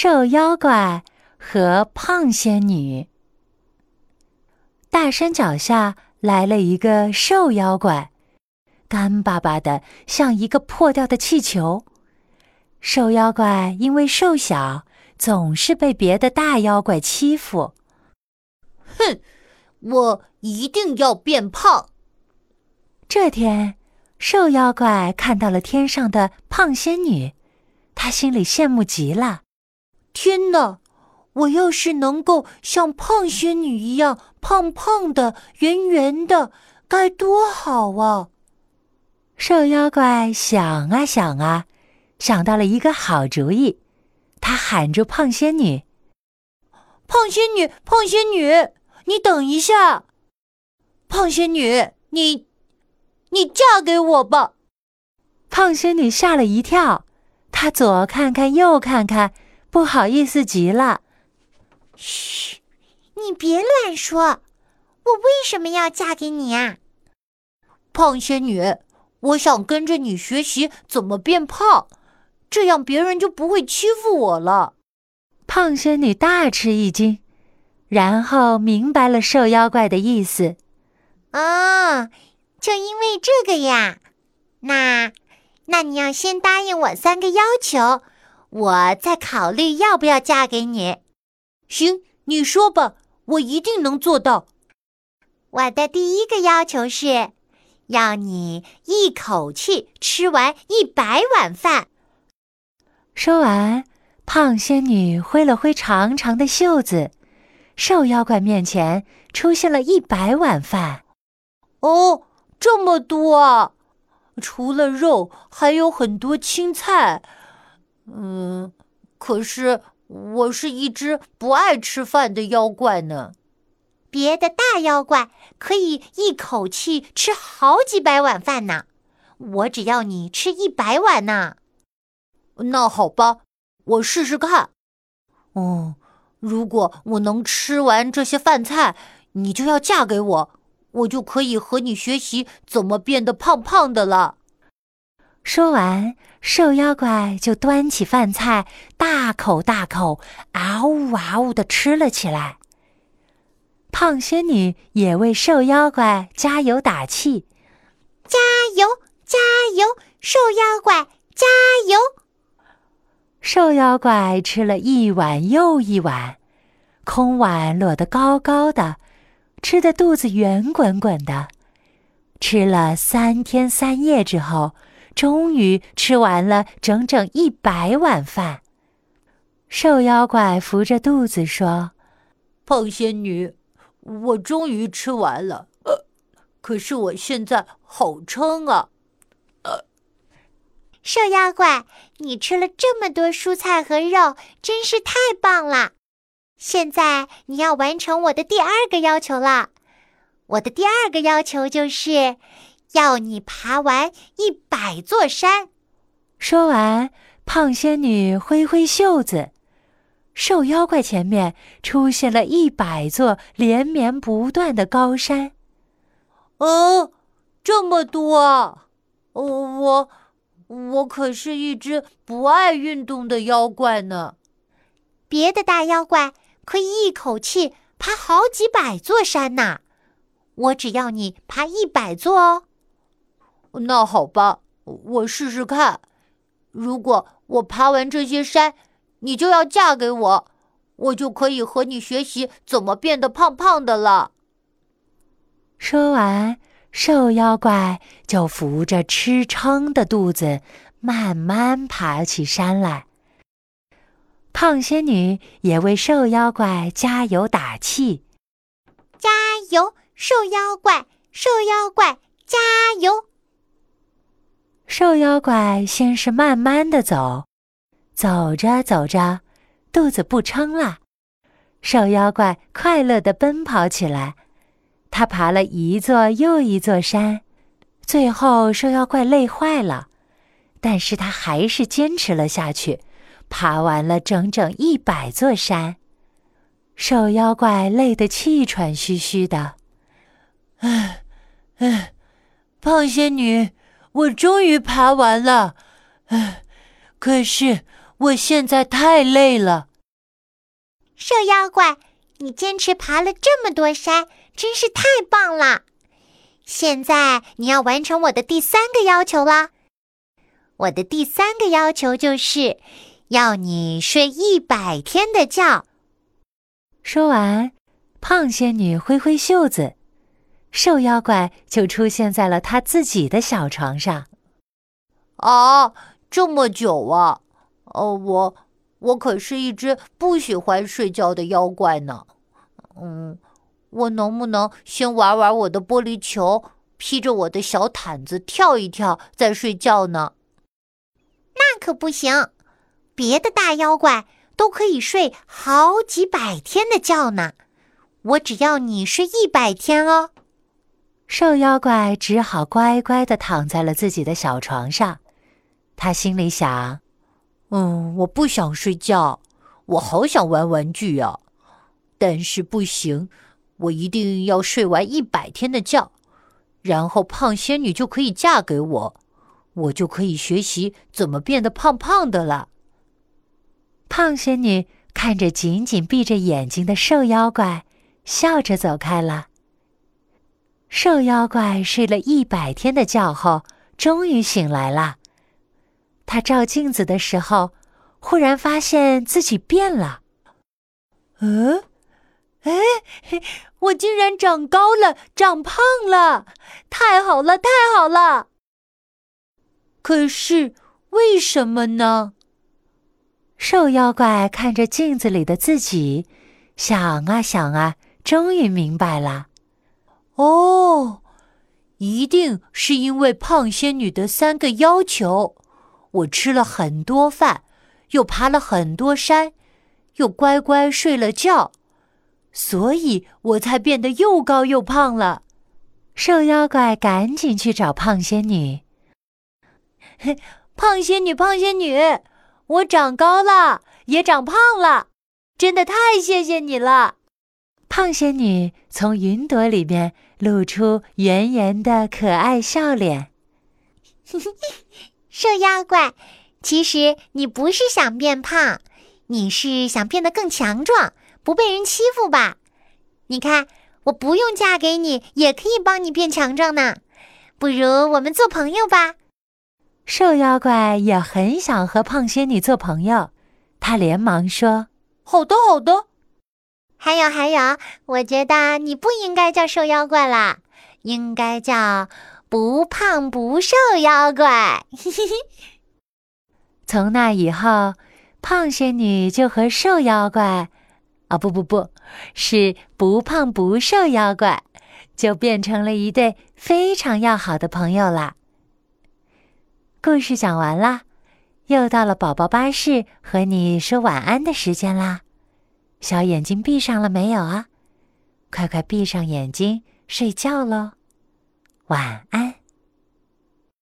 瘦妖怪和胖仙女。大山脚下来了一个瘦妖怪，干巴巴的，像一个破掉的气球。瘦妖怪因为瘦小，总是被别的大妖怪欺负。哼，我一定要变胖。这天，瘦妖怪看到了天上的胖仙女，他心里羡慕极了。天哪！我要是能够像胖仙女一样胖胖的、圆圆的，该多好啊！瘦妖怪想啊想啊，想到了一个好主意。他喊住胖仙女：“胖仙女，胖仙女，你等一下！胖仙女，你，你嫁给我吧！”胖仙女吓了一跳，她左看看，右看看，不好意思极了。嘘，你别乱说！我为什么要嫁给你啊？胖仙女，我想跟着你学习怎么变胖，这样别人就不会欺负我了。胖仙女大吃一惊，然后明白了瘦妖怪的意思。哦，就因为这个呀？那，那你要先答应我三个要求，我在考虑要不要嫁给你。行，你说吧，我一定能做到。我的第一个要求是，要你一口气吃完一百碗饭。说完，胖仙女挥了挥长长的袖子，瘦妖怪面前出现了一百碗饭。哦，这么多啊！除了肉，还有很多青菜。嗯，可是。我是一只不爱吃饭的妖怪呢。别的大妖怪可以一口气吃好几百碗饭呢，我只要你吃一百碗呢。那好吧，我试试看。哦，如果我能吃完这些饭菜，你就要嫁给我，我就可以和你学习怎么变得胖胖的了。说完。瘦妖怪就端起饭菜，大口大口、嗷呜嗷呜的吃了起来。胖仙女也为瘦妖怪加油打气：“加油，加油，瘦妖怪，加油！”瘦妖怪吃了一碗又一碗，空碗落得高高的，吃的肚子圆滚滚的。吃了三天三夜之后。终于吃完了整整一百碗饭。瘦妖怪扶着肚子说：“胖仙女，我终于吃完了，呃，可是我现在好撑啊。”呃，瘦妖怪，你吃了这么多蔬菜和肉，真是太棒了。现在你要完成我的第二个要求了。我的第二个要求就是。要你爬完一百座山。说完，胖仙女挥挥袖子，瘦妖怪前面出现了一百座连绵不断的高山。哦，这么多！哦！我，我可是一只不爱运动的妖怪呢。别的大妖怪可以一口气爬好几百座山呢，我只要你爬一百座哦。那好吧，我试试看。如果我爬完这些山，你就要嫁给我，我就可以和你学习怎么变得胖胖的了。说完，瘦妖怪就扶着吃撑的肚子，慢慢爬起山来。胖仙女也为瘦妖怪加油打气：“加油，瘦妖怪！瘦妖怪，加油！”瘦妖怪先是慢慢的走，走着走着，肚子不撑了。瘦妖怪快乐的奔跑起来，他爬了一座又一座山，最后瘦妖怪累坏了，但是他还是坚持了下去，爬完了整整一百座山。瘦妖怪累得气喘吁吁的，唉，唉，胖仙女。我终于爬完了，唉，可是我现在太累了。瘦妖怪，你坚持爬了这么多山，真是太棒了！现在你要完成我的第三个要求了。我的第三个要求就是要你睡一百天的觉。说完，胖仙女挥挥袖子，瘦妖怪就出现在了他自己的小床上。啊，这么久啊！哦，我我可是一只不喜欢睡觉的妖怪呢。嗯，我能不能先玩玩我的玻璃球，披着我的小毯子跳一跳再睡觉呢？那可不行，别的大妖怪。都可以睡好几百天的觉呢，我只要你睡一百天哦。瘦妖怪只好乖乖的躺在了自己的小床上。他心里想：“嗯，我不想睡觉，我好想玩玩具呀。但是不行，我一定要睡完一百天的觉，然后胖仙女就可以嫁给我，我就可以学习怎么变得胖胖的了。”胖仙女看着紧紧闭着眼睛的瘦妖怪，笑着走开了。瘦妖怪睡了一百天的觉后，终于醒来了。他照镜子的时候，忽然发现自己变了。嗯，哎，我竟然长高了，长胖了！太好了，太好了！可是为什么呢？瘦妖怪看着镜子里的自己，想啊想啊，终于明白了。哦，一定是因为胖仙女的三个要求：我吃了很多饭，又爬了很多山，又乖乖睡了觉，所以我才变得又高又胖了。瘦妖怪赶紧去找胖仙女。胖仙女，胖仙女。我长高了，也长胖了，真的太谢谢你了！胖仙女从云朵里面露出圆圆的可爱笑脸。瘦妖怪，其实你不是想变胖，你是想变得更强壮，不被人欺负吧？你看，我不用嫁给你，也可以帮你变强壮呢。不如我们做朋友吧？瘦妖怪也很想和胖仙女做朋友，他连忙说：“好的，好的。”还有，还有，我觉得你不应该叫瘦妖怪啦，应该叫不胖不瘦妖怪。从那以后，胖仙女就和瘦妖怪，啊，不不不，是不胖不瘦妖怪，就变成了一对非常要好的朋友啦。故事讲完啦，又到了宝宝巴士和你说晚安的时间啦。小眼睛闭上了没有啊？快快闭上眼睛睡觉喽，晚安。